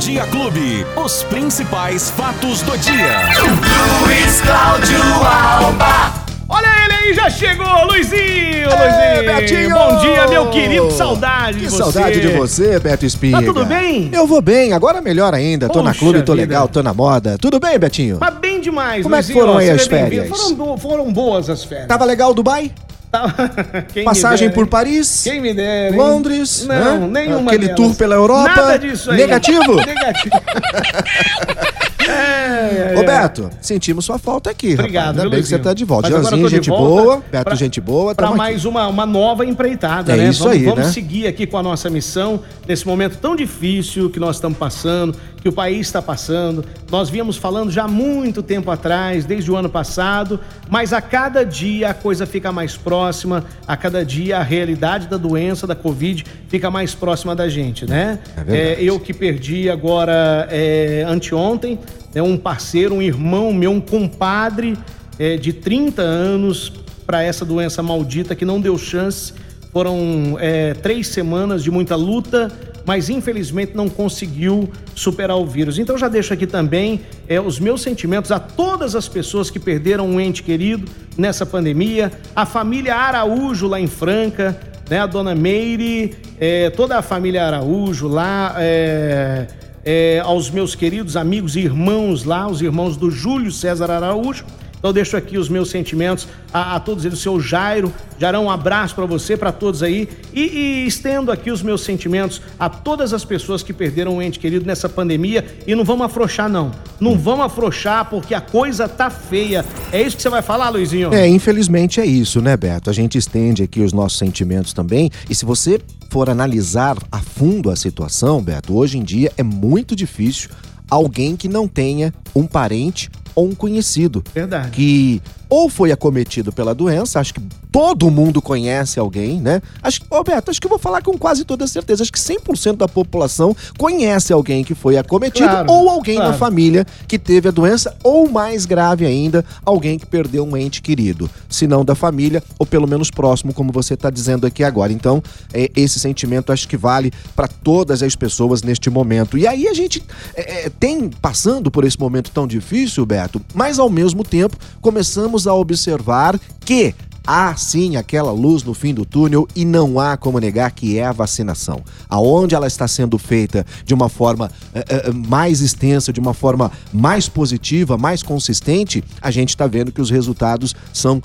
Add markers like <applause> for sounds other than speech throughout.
Dia Clube. Os principais fatos do dia. Luiz Cláudio Alba. Olha ele aí, já chegou, Luizinho! Ei, Luizinho! Betinho! Bom dia, meu querido, que saudade Que de você! saudade de você, Beto Espiga. Tá tudo bem? Eu vou bem, agora melhor ainda. Tô na clube, tô vida. legal, tô na moda. Tudo bem, Betinho? Mas bem demais, Como é que Luizinho, foram ó, aí as bem-vindo. férias? Foram, foram boas as férias. Tava legal Dubai? <laughs> Passagem dera, por? Paris? Dera? Londres? Não, né? nenhuma Aquele delas. tour pela Europa? Nada disso aí. Negativo? <laughs> Negativo. <laughs> é, é, Ô, é. Beto, sentimos sua falta aqui, Obrigado, rapaz. Ainda bem que você tá de volta. Mas de gente volta boa. Beto, pra- gente boa. Para mais uma, uma nova empreitada, É né? isso vamos, aí, vamos né? seguir aqui com a nossa missão nesse momento tão difícil que nós estamos passando, que o país está passando. Nós víamos falando já há muito tempo atrás, desde o ano passado, mas a cada dia a coisa fica mais próxima, a cada dia a realidade da doença, da Covid, fica mais próxima da gente, né? É verdade. eu que perdi agora é, anteontem, é um parceiro, um irmão meu, um compadre é, de 30 anos para essa doença maldita que não deu chance. Foram é, três semanas de muita luta, mas infelizmente não conseguiu superar o vírus. Então já deixo aqui também é, os meus sentimentos a todas as pessoas que perderam um ente querido nessa pandemia, a família Araújo lá em Franca, né, a dona Meire, é, toda a família Araújo lá, é, é, aos meus queridos amigos e irmãos lá, os irmãos do Júlio César Araújo. Então eu deixo aqui os meus sentimentos a, a todos eles, o seu Jairo, Jarão, um abraço para você, para todos aí, e, e estendo aqui os meus sentimentos a todas as pessoas que perderam um ente querido nessa pandemia e não vamos afrouxar não, não vamos afrouxar porque a coisa tá feia. É isso que você vai falar, Luizinho? É, infelizmente é isso, né, Beto? A gente estende aqui os nossos sentimentos também. E se você for analisar a fundo a situação, Beto, hoje em dia é muito difícil alguém que não tenha um parente ou um conhecido Verdade. que ou foi acometido pela doença, acho que todo mundo conhece alguém, né? Acho, ô Beto, acho que eu vou falar com quase toda certeza, acho que 100% da população conhece alguém que foi acometido Claro, ou alguém claro. na família que teve a doença ou mais grave ainda, alguém que perdeu um ente querido, se não da família ou pelo menos próximo, como você está dizendo aqui agora. Então, é, esse sentimento acho que vale para todas as pessoas neste momento. E aí a gente é, é, tem passando por esse momento tão difícil, Beto, mas ao mesmo tempo começamos a observar que há sim aquela luz no fim do túnel e não há como negar que é a vacinação. Aonde ela está sendo feita de uma forma eh, eh, mais extensa, de uma forma mais positiva, mais consistente, a gente está vendo que os resultados são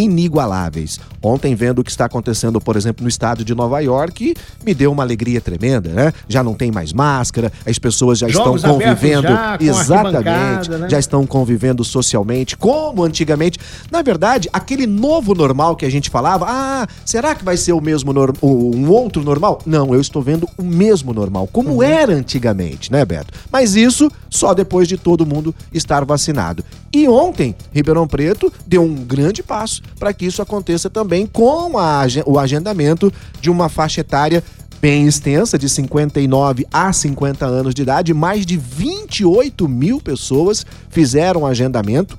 inigualáveis. Ontem, vendo o que está acontecendo, por exemplo, no estado de Nova York, me deu uma alegria tremenda, né? Já não tem mais máscara, as pessoas já Jogos estão convivendo. já, exatamente. né? Já estão convivendo socialmente, como antigamente. Na verdade, aquele novo normal que a gente falava, ah, será que vai ser o mesmo normal, um outro normal? Não, eu estou vendo o mesmo normal, como Uhum. era antigamente, né, Beto? Mas isso só depois de todo mundo estar vacinado. E ontem, Ribeirão Preto deu um grande passo para que isso aconteça também com a o agendamento de uma faixa etária bem extensa, de 59 a 50 anos de idade. Mais de 28 mil pessoas fizeram agendamento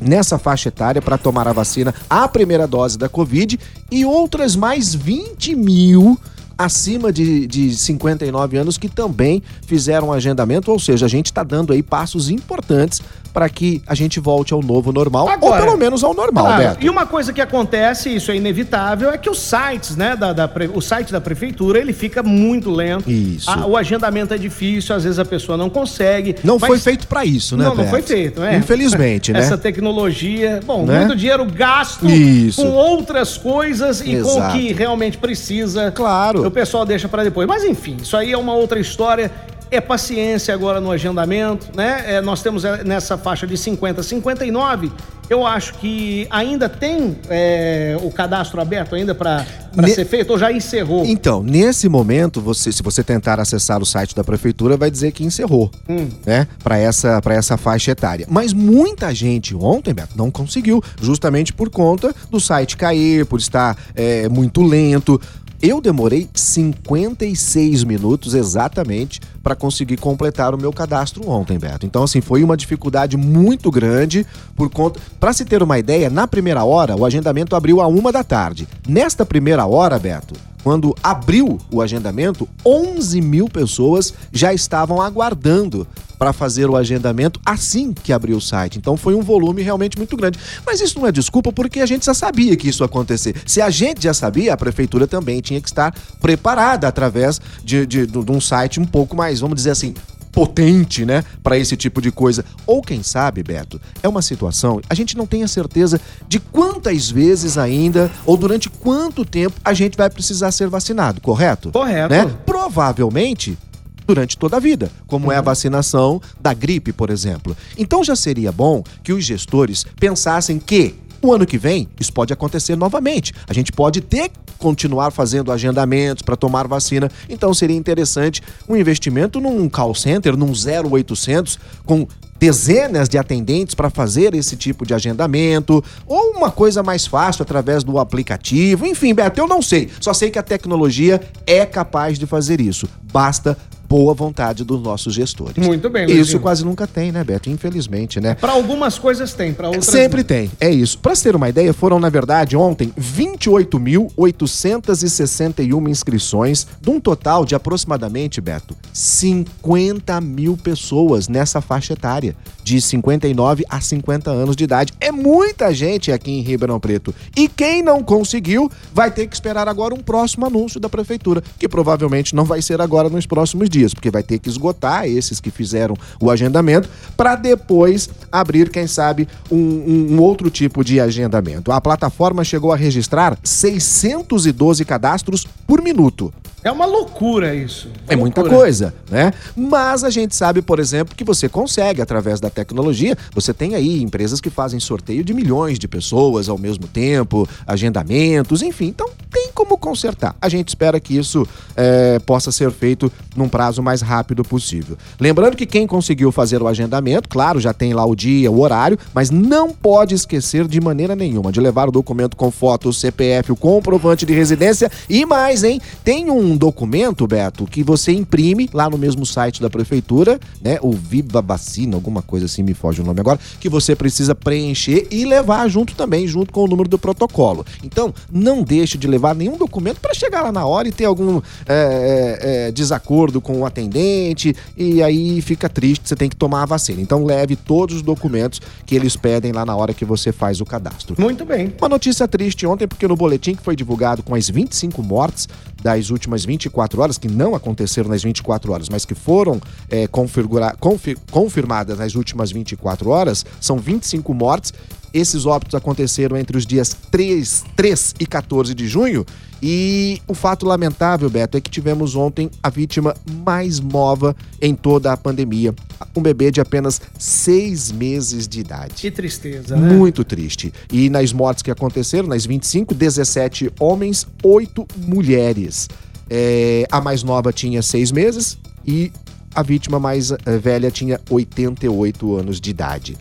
nessa faixa etária para tomar a vacina, a primeira dose da Covid, e outras mais 20 mil acima de, de 59 anos que também fizeram agendamento, ou seja, a gente está dando aí passos importantes para que a gente volte ao novo normal, Agora- ou pelo menos ao normal, Claro, Beto. E uma coisa que acontece, isso é inevitável, é que os sites, né, da, da o site da prefeitura, ele fica muito lento. Isso. A- o agendamento é difícil, às vezes a pessoa não consegue. Não mas- foi feito para isso, né, Não, não Beto? foi feito, né? Infelizmente, <laughs> né? Essa tecnologia, bom, Né? muito dinheiro gasto Isso. com outras coisas e com o Exato. que realmente precisa. Claro. O pessoal deixa para depois. Mas enfim, isso aí é uma outra história. É paciência agora no agendamento, né? É, nós temos é, nessa faixa de 50 a 59. Eu acho que ainda tem é, o cadastro aberto ainda para Ne- ser feito ou já encerrou? Então, nesse momento, você, se você tentar acessar o site da prefeitura, vai dizer que encerrou, Hum. né? Para essa, pra essa faixa etária. Mas muita gente ontem, Beto, não conseguiu, justamente por conta do site cair, por estar é, muito lento. Eu demorei 56 minutos exatamente para conseguir completar o meu cadastro ontem, Beto. Então, assim, foi uma dificuldade muito grande por conta. Para se ter uma ideia, na primeira hora, o agendamento abriu a uma da tarde. Nesta primeira hora, Beto, quando abriu o agendamento, 11 mil pessoas já estavam aguardando para fazer o agendamento assim que abriu o site. Então foi um volume realmente muito grande. Mas isso não é desculpa porque a gente já sabia que isso ia acontecer. Se a gente já sabia, a prefeitura também tinha que estar preparada através de, de, de um site um pouco mais, vamos dizer assim, potente, né, para esse tipo de coisa. Ou quem sabe, Beto, é uma situação, a gente não tem a certeza de quantas vezes ainda ou durante quanto tempo a gente vai precisar ser vacinado, correto? Correto. Né? Provavelmente durante toda a vida, como uhum. é a vacinação da gripe, por exemplo. Então já seria bom que os gestores pensassem que o ano que vem, isso pode acontecer novamente. A gente pode ter continuar fazendo agendamentos para tomar vacina. Então seria interessante um investimento num call center, num 0800 com dezenas de atendentes para fazer esse tipo de agendamento, ou uma coisa mais fácil através do aplicativo. Enfim, Beto, eu não sei. Só sei que a tecnologia é capaz de fazer isso. Basta boa vontade dos nossos gestores. Muito bem, Luizinho. Isso quase nunca tem, né, Beto? Infelizmente, né? Para algumas coisas tem, para outras Sempre não. tem, é isso. Para ter uma ideia, foram, na verdade, ontem 28.861 inscrições, de um total de aproximadamente, Beto, 50 mil pessoas nessa faixa etária, de 59 a 50 anos de idade. É muita gente aqui em Ribeirão Preto. E quem não conseguiu vai ter que esperar agora um próximo anúncio da prefeitura, que provavelmente não vai ser agora nos próximos dias porque vai ter que esgotar esses que fizeram o agendamento para depois abrir, quem sabe, um, um, um, outro tipo de agendamento. A plataforma chegou a registrar 612 cadastros por minuto. É uma loucura isso. é muita coisa, né? Mas a gente sabe, por exemplo, que você consegue, através da tecnologia, você tem aí empresas que fazem sorteio de milhões de pessoas ao mesmo tempo, agendamentos, enfim. Então tem como consertar. A gente espera que isso é, possa ser feito num prazo mais rápido possível. Lembrando que quem conseguiu fazer o agendamento, claro, já tem lá o dia, o horário, mas não pode esquecer de maneira nenhuma de levar o documento com foto, o CPF, o comprovante de residência e mais, hein? Tem um um documento, Beto, que você imprime lá no mesmo site da prefeitura, né? O Viva Vacina, alguma coisa assim, me foge o nome agora, que você precisa preencher e levar junto também, junto com o número do protocolo. Então, não deixe de levar nenhum documento para chegar lá na hora e ter algum é, é, é, desacordo com o atendente e aí fica triste, você tem que tomar a vacina. Então, leve todos os documentos que eles pedem lá na hora que você faz o cadastro. Muito bem. Uma notícia triste ontem, porque no boletim que foi divulgado com as 25 mortes das últimas 24 horas, que não aconteceram nas 24 horas, mas que foram é, confir, confirmadas nas últimas 24 horas, são 25 mortes. Esses óbitos aconteceram entre os dias 3, 3 e 14 de junho e o fato lamentável, Beto, é que tivemos ontem a vítima mais nova em toda a pandemia. Um bebê de apenas seis meses de idade. Que tristeza, né? Muito triste. E nas mortes que aconteceram, nas 25, 17 homens, 8 mulheres. É, a mais nova tinha seis meses e a vítima mais é, velha tinha 88 anos de idade.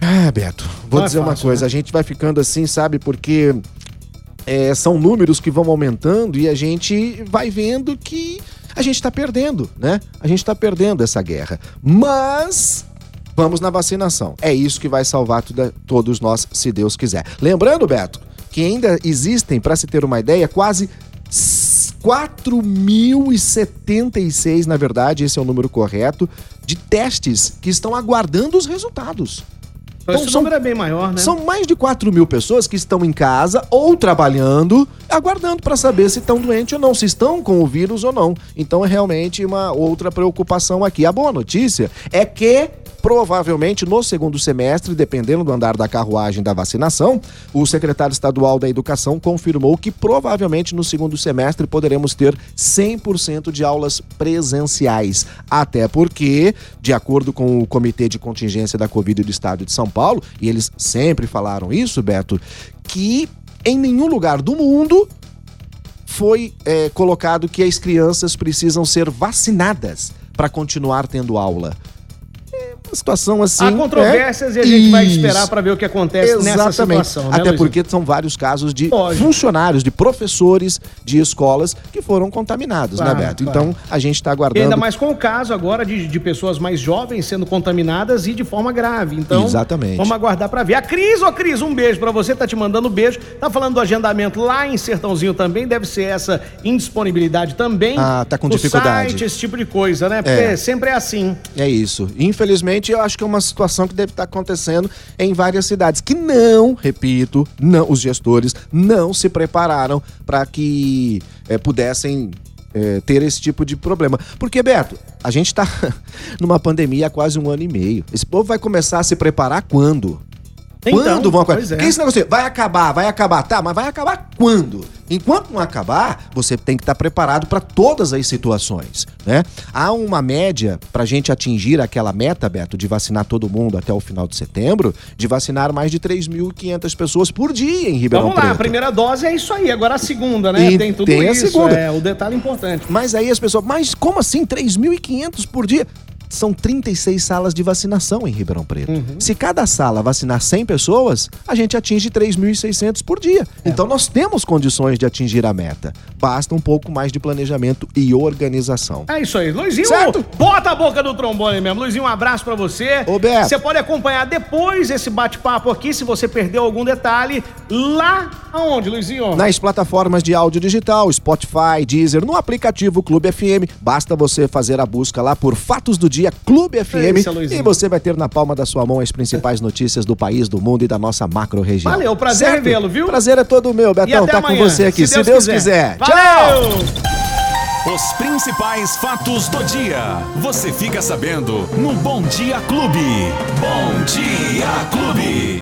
Ah, Beto, vou Não é dizer é fácil, uma coisa, né? a gente vai ficando assim, sabe, porque é, são números que vão aumentando e a gente vai vendo que a gente está perdendo, né? A gente está perdendo essa guerra. Mas vamos na vacinação. É isso que vai salvar todos nós, se Deus quiser. Lembrando, Beto, que ainda existem, para se ter uma ideia, quase 4.076, na verdade, esse é o número correto, de testes que estão aguardando os resultados. Então, esse são, número é bem maior, né? São mais de 4 mil pessoas que estão em casa ou trabalhando, aguardando para saber se estão doentes ou não, se estão com o vírus ou não. Então é realmente uma outra preocupação aqui. A boa notícia é que provavelmente no segundo semestre, dependendo do andar da carruagem da vacinação, o secretário estadual da Educação confirmou que provavelmente no segundo semestre poderemos ter 100% de aulas presenciais. Até porque, de acordo com o Comitê de Contingência da Covid do Estado de São Paulo, e eles sempre falaram isso, Beto, que em nenhum lugar do mundo foi é, colocado que as crianças precisam ser vacinadas para continuar tendo aula situação assim. Há controvérsias é, e a gente vai isso. esperar para ver o que acontece Exatamente. nessa situação. Né, Até Luizinho? porque são vários casos de Lógico. funcionários, de professores de escolas que foram contaminados, Claro, né, Beto? claro. Então a gente está E aguardando. ainda mais com o caso agora de, de pessoas mais jovens sendo contaminadas e de forma grave. Então, Exatamente. vamos aguardar pra ver. A Cris, ô Cris, um beijo pra você, tá te mandando beijo. Tá falando do agendamento lá em Sertãozinho também, deve ser essa indisponibilidade também. Ah, tá com No dificuldade. Site, esse tipo de coisa, né? Porque É. sempre é assim. É isso. Infelizmente, eu acho que é uma situação que deve estar acontecendo em várias cidades que não, repito, não, os gestores não se prepararam para que eh, pudessem eh, ter esse tipo de problema. Porque, Beto, a gente está <laughs> numa pandemia há quase um ano e meio. Esse povo vai começar a se preparar quando? Então, quando vão acabar? é. Porque esse negócio vai acabar, vai acabar, tá, mas vai acabar quando? Enquanto não acabar, você tem que estar preparado para todas as situações, né? Há uma média para a gente atingir aquela meta, Beto, de vacinar todo mundo até o final de setembro, de vacinar mais de 3.500 pessoas por dia em Ribeirão Vamos lá, Preto. a primeira dose é isso aí. Agora a segunda, né? E tem tudo tem a isso. segunda. É o detalhe importante. Mas aí as pessoas, mas como assim 3.500 por dia? São 36 salas de vacinação em Ribeirão Preto. Uhum. Se cada sala vacinar 100 pessoas, a gente atinge 3.600 por dia. É. Então nós temos condições de atingir a meta. Basta um pouco mais de planejamento e organização. É isso aí. Luizinho, Certo. bota a boca do trombone mesmo. Luizinho, um abraço pra você. Ô, Beto. Você pode acompanhar depois esse bate-papo aqui, se você perdeu algum detalhe, lá aonde, Luizinho? Nas plataformas de áudio digital, Spotify, Deezer, no aplicativo Clube FM, basta você fazer a busca lá por Fatos do Dia Clube FM Isso, Luizinho. e você vai ter na palma da sua mão as principais notícias do país, do mundo e da nossa macro região. Valeu, prazer revê-lo, viu? Prazer é todo meu, Betão, tá amanhã, com você aqui, se, Deus, quiser. Tchau! Valeu! Os principais fatos do dia. Você fica sabendo no Bom Dia Clube. Bom Dia Clube.